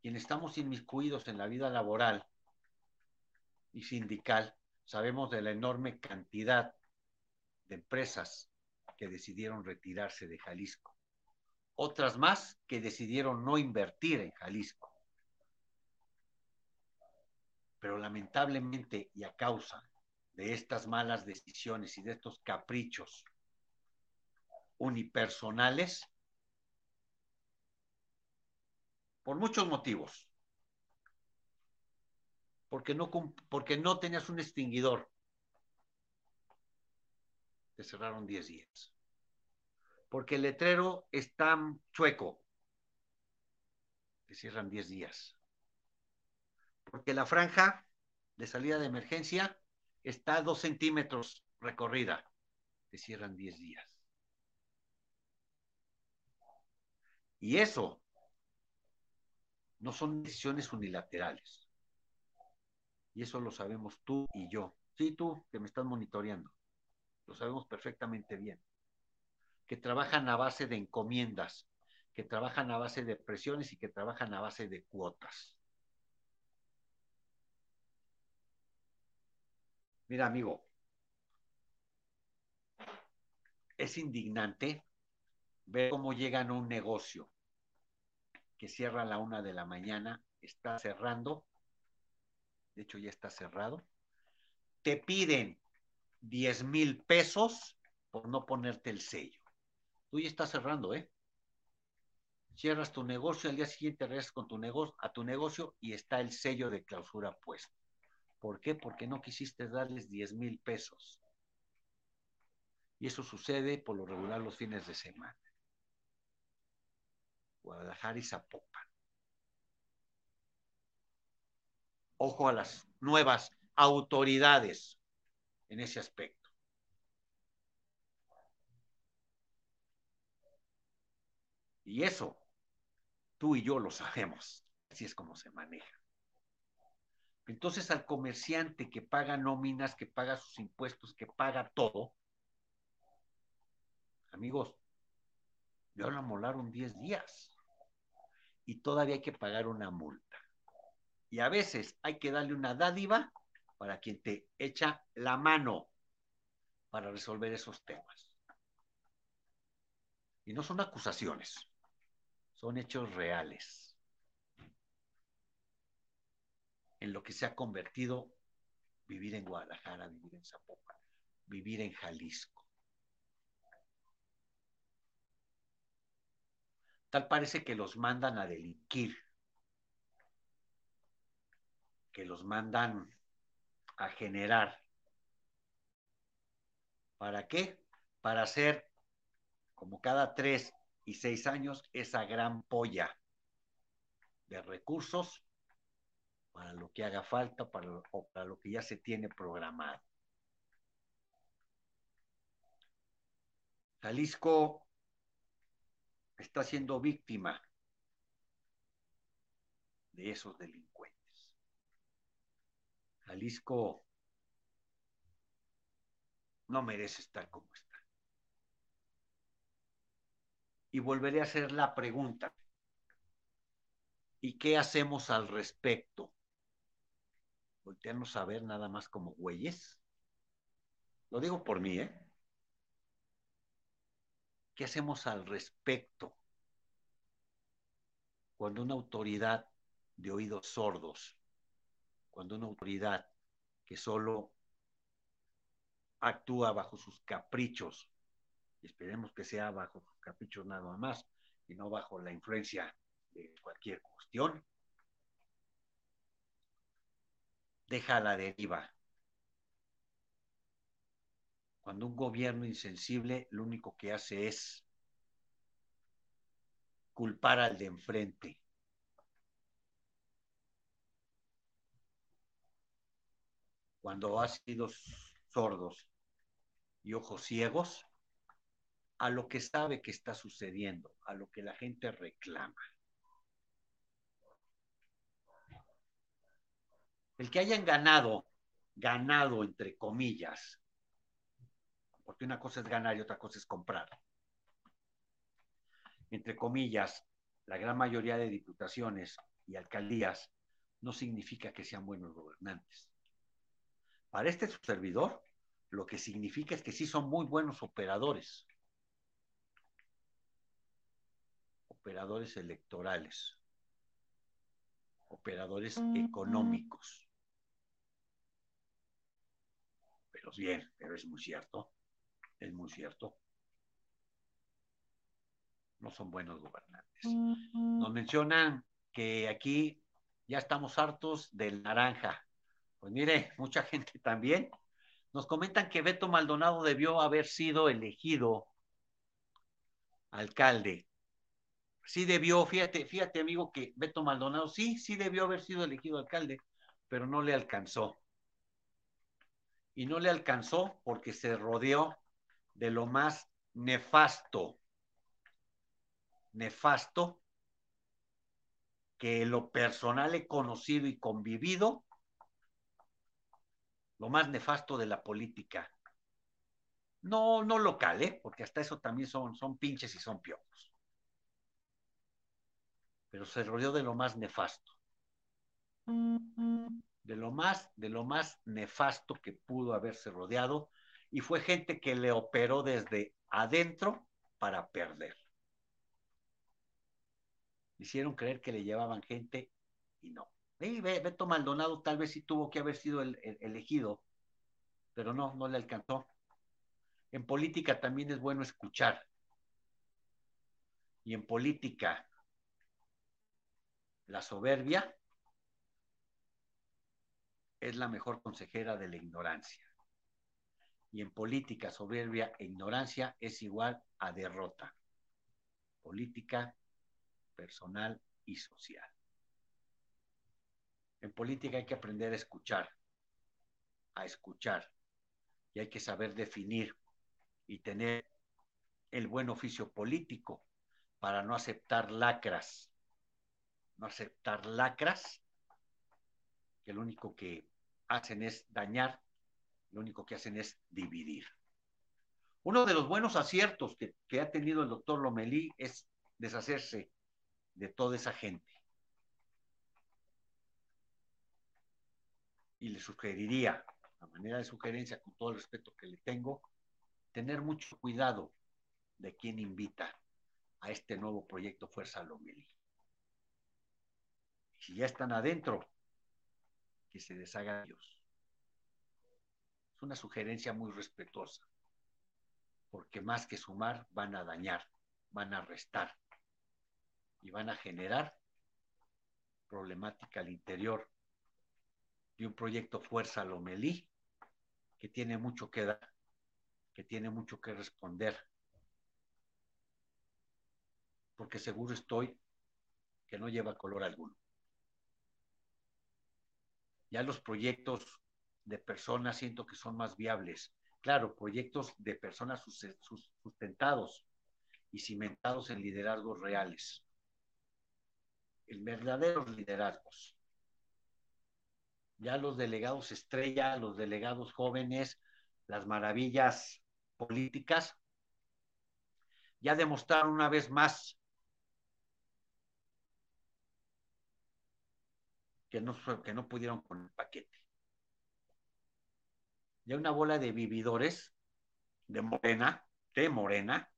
Quienes estamos inmiscuidos en la vida laboral y sindical, sabemos de la enorme cantidad de empresas que decidieron retirarse de Jalisco. Otras más que decidieron no invertir en Jalisco. Pero lamentablemente y a causa de estas malas decisiones y de estos caprichos unipersonales, por muchos motivos, porque no, porque no tenías un extinguidor, te cerraron 10 días. Porque el letrero está chueco, te cierran 10 días. Porque la franja de salida de emergencia está a 2 centímetros recorrida, te cierran 10 días. Y eso no son decisiones unilaterales. Y eso lo sabemos tú y yo. Sí, tú que me estás monitoreando. Lo sabemos perfectamente bien. Que trabajan a base de encomiendas, que trabajan a base de presiones y que trabajan a base de cuotas. Mira, amigo, es indignante ver cómo llegan a un negocio que cierra a la una de la mañana, está cerrando, de hecho ya está cerrado, te piden 10 mil pesos por no ponerte el sello. Tú ya estás cerrando, ¿eh? Cierras tu negocio, al día siguiente regresas tu negocio, a tu negocio y está el sello de clausura puesto. ¿Por qué? Porque no quisiste darles 10 mil pesos. Y eso sucede por lo regular los fines de semana. Guadalajara y Zapopan. Ojo a las nuevas autoridades en ese aspecto. Y eso, tú y yo lo sabemos. Así es como se maneja. Entonces al comerciante que paga nóminas, que paga sus impuestos, que paga todo, amigos, ya lo amolaron 10 días y todavía hay que pagar una multa. Y a veces hay que darle una dádiva para quien te echa la mano para resolver esos temas. Y no son acusaciones, son hechos reales. En lo que se ha convertido vivir en Guadalajara, vivir en Zapopan, vivir en Jalisco. Tal parece que los mandan a delinquir, que los mandan a generar. ¿Para qué? Para hacer, como cada tres y seis años, esa gran polla de recursos para lo que haga falta para lo que ya se tiene programado. Jalisco está siendo víctima de esos delincuentes. Jalisco no merece estar como está. Y volveré a hacer la pregunta. ¿Y qué hacemos al respecto? ¿Voltearnos a ver nada más como güeyes? Lo digo por mí, ¿eh? ¿Qué hacemos al respecto? Cuando una autoridad de oídos sordos, cuando una autoridad que solo actúa bajo sus caprichos, esperemos que sea bajo sus caprichos nada más, y no bajo la influencia de cualquier cuestión, deja la deriva. Cuando un gobierno insensible lo único que hace es culpar al de enfrente. Cuando ha sido sordos y ojos ciegos a lo que sabe que está sucediendo, a lo que la gente reclama. El que hayan ganado, ganado entre comillas, porque una cosa es ganar y otra cosa es comprar. Entre comillas, la gran mayoría de diputaciones y alcaldías no significa que sean buenos gobernantes. Para este servidor, lo que significa es que sí son muy buenos operadores. Operadores electorales. Operadores económicos. Pero bien, pero es muy cierto. Es muy cierto. No son buenos gobernantes. Nos mencionan que aquí ya estamos hartos del naranja. Pues mire, mucha gente también nos comentan que Beto Maldonado debió haber sido elegido alcalde. Sí debió, fíjate, fíjate amigo que Beto Maldonado sí, sí debió haber sido elegido alcalde, pero no le alcanzó. Y no le alcanzó porque se rodeó de lo más nefasto, nefasto que lo personal he conocido y convivido lo más nefasto de la política. No, no local, ¿eh? porque hasta eso también son, son pinches y son piojos. Pero se rodeó de lo más nefasto. De lo más, de lo más nefasto que pudo haberse rodeado. Y fue gente que le operó desde adentro para perder. Hicieron creer que le llevaban gente y no. Beto Maldonado tal vez sí tuvo que haber sido el, elegido, pero no, no le alcanzó. En política también es bueno escuchar. Y en política, la soberbia es la mejor consejera de la ignorancia. Y en política, soberbia e ignorancia es igual a derrota. Política, personal y social. En política hay que aprender a escuchar, a escuchar, y hay que saber definir y tener el buen oficio político para no aceptar lacras, no aceptar lacras que lo único que hacen es dañar, lo único que hacen es dividir. Uno de los buenos aciertos que, que ha tenido el doctor Lomelí es deshacerse de toda esa gente. Y le sugeriría, a manera de sugerencia, con todo el respeto que le tengo, tener mucho cuidado de quién invita a este nuevo proyecto Fuerza Lomelí. Si ya están adentro, que se deshagan ellos. Es una sugerencia muy respetuosa, porque más que sumar, van a dañar, van a restar y van a generar problemática al interior de un proyecto Fuerza Lomelí, que tiene mucho que dar, que tiene mucho que responder. Porque seguro estoy que no lleva color alguno. Ya los proyectos de personas siento que son más viables. Claro, proyectos de personas sustentados y cimentados en liderazgos reales. En verdaderos liderazgos ya los delegados estrella, los delegados jóvenes, las maravillas políticas, ya demostraron una vez más que no, que no pudieron con el paquete. Ya una bola de vividores de Morena, de Morena,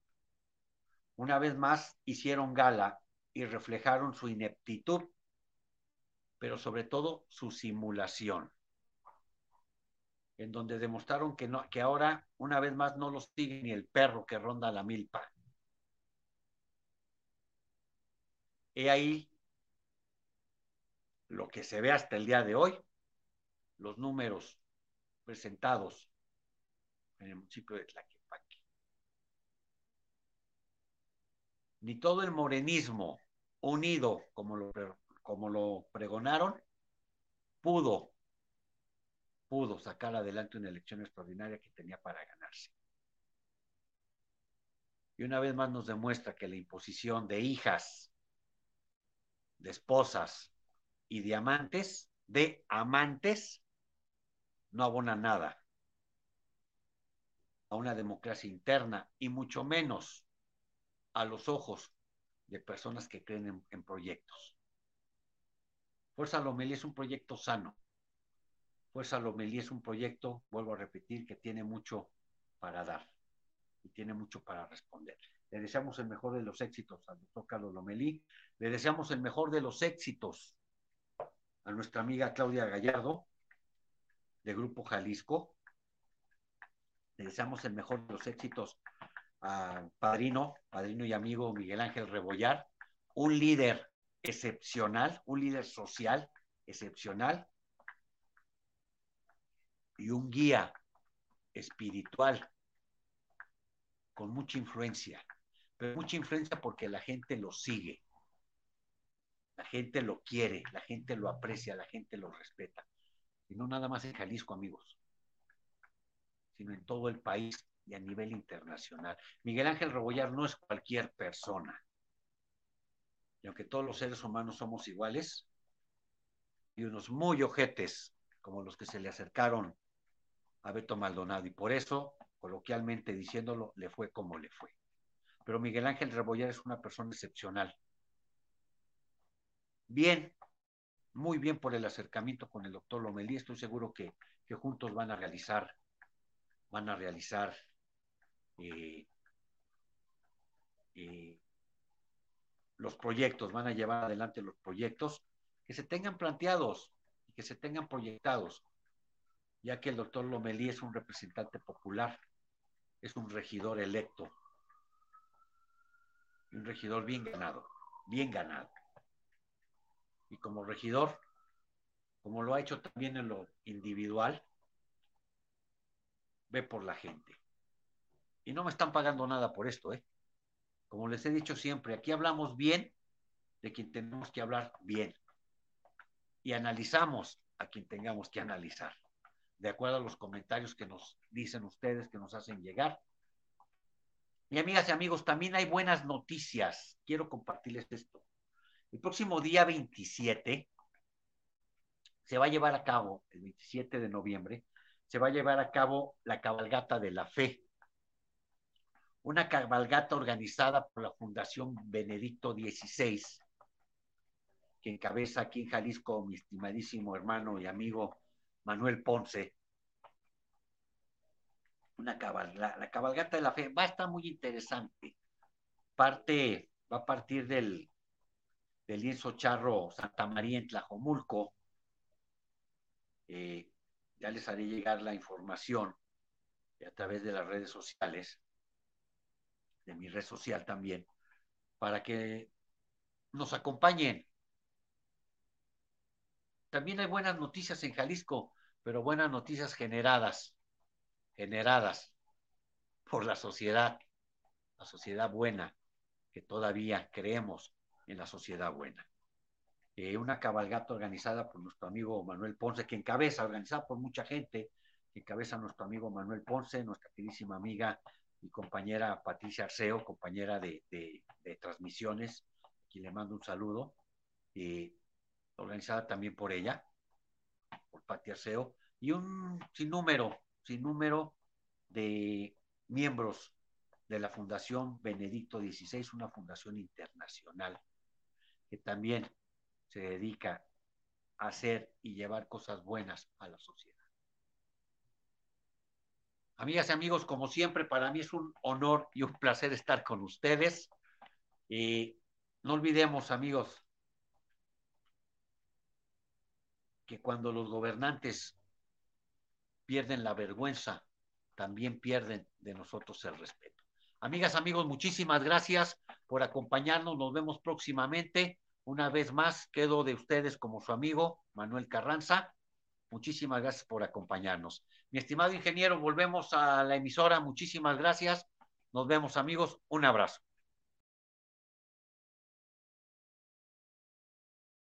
una vez más hicieron gala y reflejaron su ineptitud pero sobre todo su simulación, en donde demostraron que, no, que ahora, una vez más, no los sigue ni el perro que ronda la milpa. He ahí lo que se ve hasta el día de hoy, los números presentados en el municipio de Tlaquepaque. Ni todo el morenismo unido, como lo, como lo pregonaron, pudo, pudo sacar adelante una elección extraordinaria que tenía para ganarse. Y una vez más nos demuestra que la imposición de hijas, de esposas y de amantes, de amantes, no abona nada a una democracia interna y mucho menos a los ojos de personas que creen en, proyectos. Fuerza Lomelí es un proyecto sano. Fuerza Lomelí es un proyecto, vuelvo a repetir, que tiene mucho para dar y tiene mucho para responder. Le deseamos el mejor de los éxitos al doctor Carlos Lomelí. Le deseamos el mejor de los éxitos a nuestra amiga Claudia Gallardo, de Grupo Jalisco. Le deseamos el mejor de los éxitos a padrino, padrino y amigo Miguel Ángel Rebollar, un líder excepcional, un líder social excepcional y un guía espiritual con mucha influencia, pero mucha influencia porque la gente lo sigue, la gente lo quiere, la gente lo aprecia, la gente lo respeta. Y no nada más en Jalisco, amigos, sino en todo el país y a nivel internacional. Miguel Ángel Rebollar no es cualquier persona. Y aunque todos los seres humanos somos iguales, y unos muy ojetes como los que se le acercaron a Beto Maldonado. Y por eso, coloquialmente diciéndolo, le fue como le fue. Pero Miguel Ángel Rebollar es una persona excepcional. Bien, muy bien por el acercamiento con el doctor Lomelí. Estoy seguro que, juntos van a realizar, van a realizar eh, eh, los proyectos, van a llevar adelante los proyectos que se tengan planteados y que se tengan proyectados, ya que el doctor Lomelí es un representante popular, es un regidor electo, un regidor bien ganado, bien ganado y como regidor, como lo ha hecho también en lo individual, ve por la gente. Y no me están pagando nada por esto, ¿eh? Como les he dicho siempre, aquí hablamos bien de quien tenemos que hablar bien. Y analizamos a quien tengamos que analizar, de acuerdo a los comentarios que nos dicen ustedes, que nos hacen llegar. Y amigas y amigos, también hay buenas noticias. Quiero compartirles esto. El próximo día 27 se va a llevar a cabo, el 27 de noviembre, se va a llevar a cabo la cabalgata de la fe. Una cabalgata organizada por la Fundación Benedicto XVI, que encabeza aquí en Jalisco mi estimadísimo hermano y amigo Manuel Ponce. Una la cabalgata de la fe va a estar muy interesante. Parte, va a partir del del lienzo charro Santa María en Tlajomulco. Eh, ya les haré llegar la información a través de las redes sociales, de mi red social también, para que nos acompañen. También hay buenas noticias en Jalisco, pero buenas noticias generadas, generadas por la sociedad, la sociedad buena, que todavía creemos en la sociedad buena. Eh, una cabalgata organizada por nuestro amigo Manuel Ponce, que encabeza, organizada por mucha gente, que encabeza nuestro amigo Manuel Ponce, nuestra queridísima amiga y compañera Patricia Arceo, compañera de, transmisiones, quien le mando un saludo, eh, organizada también por ella, por Pati Arceo, y un sinnúmero, sinnúmero de miembros de la Fundación Benedicto XVI, una fundación internacional que también se dedica a hacer y llevar cosas buenas a la sociedad. Amigas y amigos, como siempre, para mí es un honor y un placer estar con ustedes. Y no olvidemos, amigos, que cuando los gobernantes pierden la vergüenza, también pierden de nosotros el respeto. Amigas, amigos, muchísimas gracias por acompañarnos. Nos vemos próximamente. Una vez más, quedo de ustedes como su amigo Manuel Carranza. Muchísimas gracias por acompañarnos. Mi estimado ingeniero, volvemos a la emisora. Muchísimas gracias. Nos vemos, amigos. Un abrazo.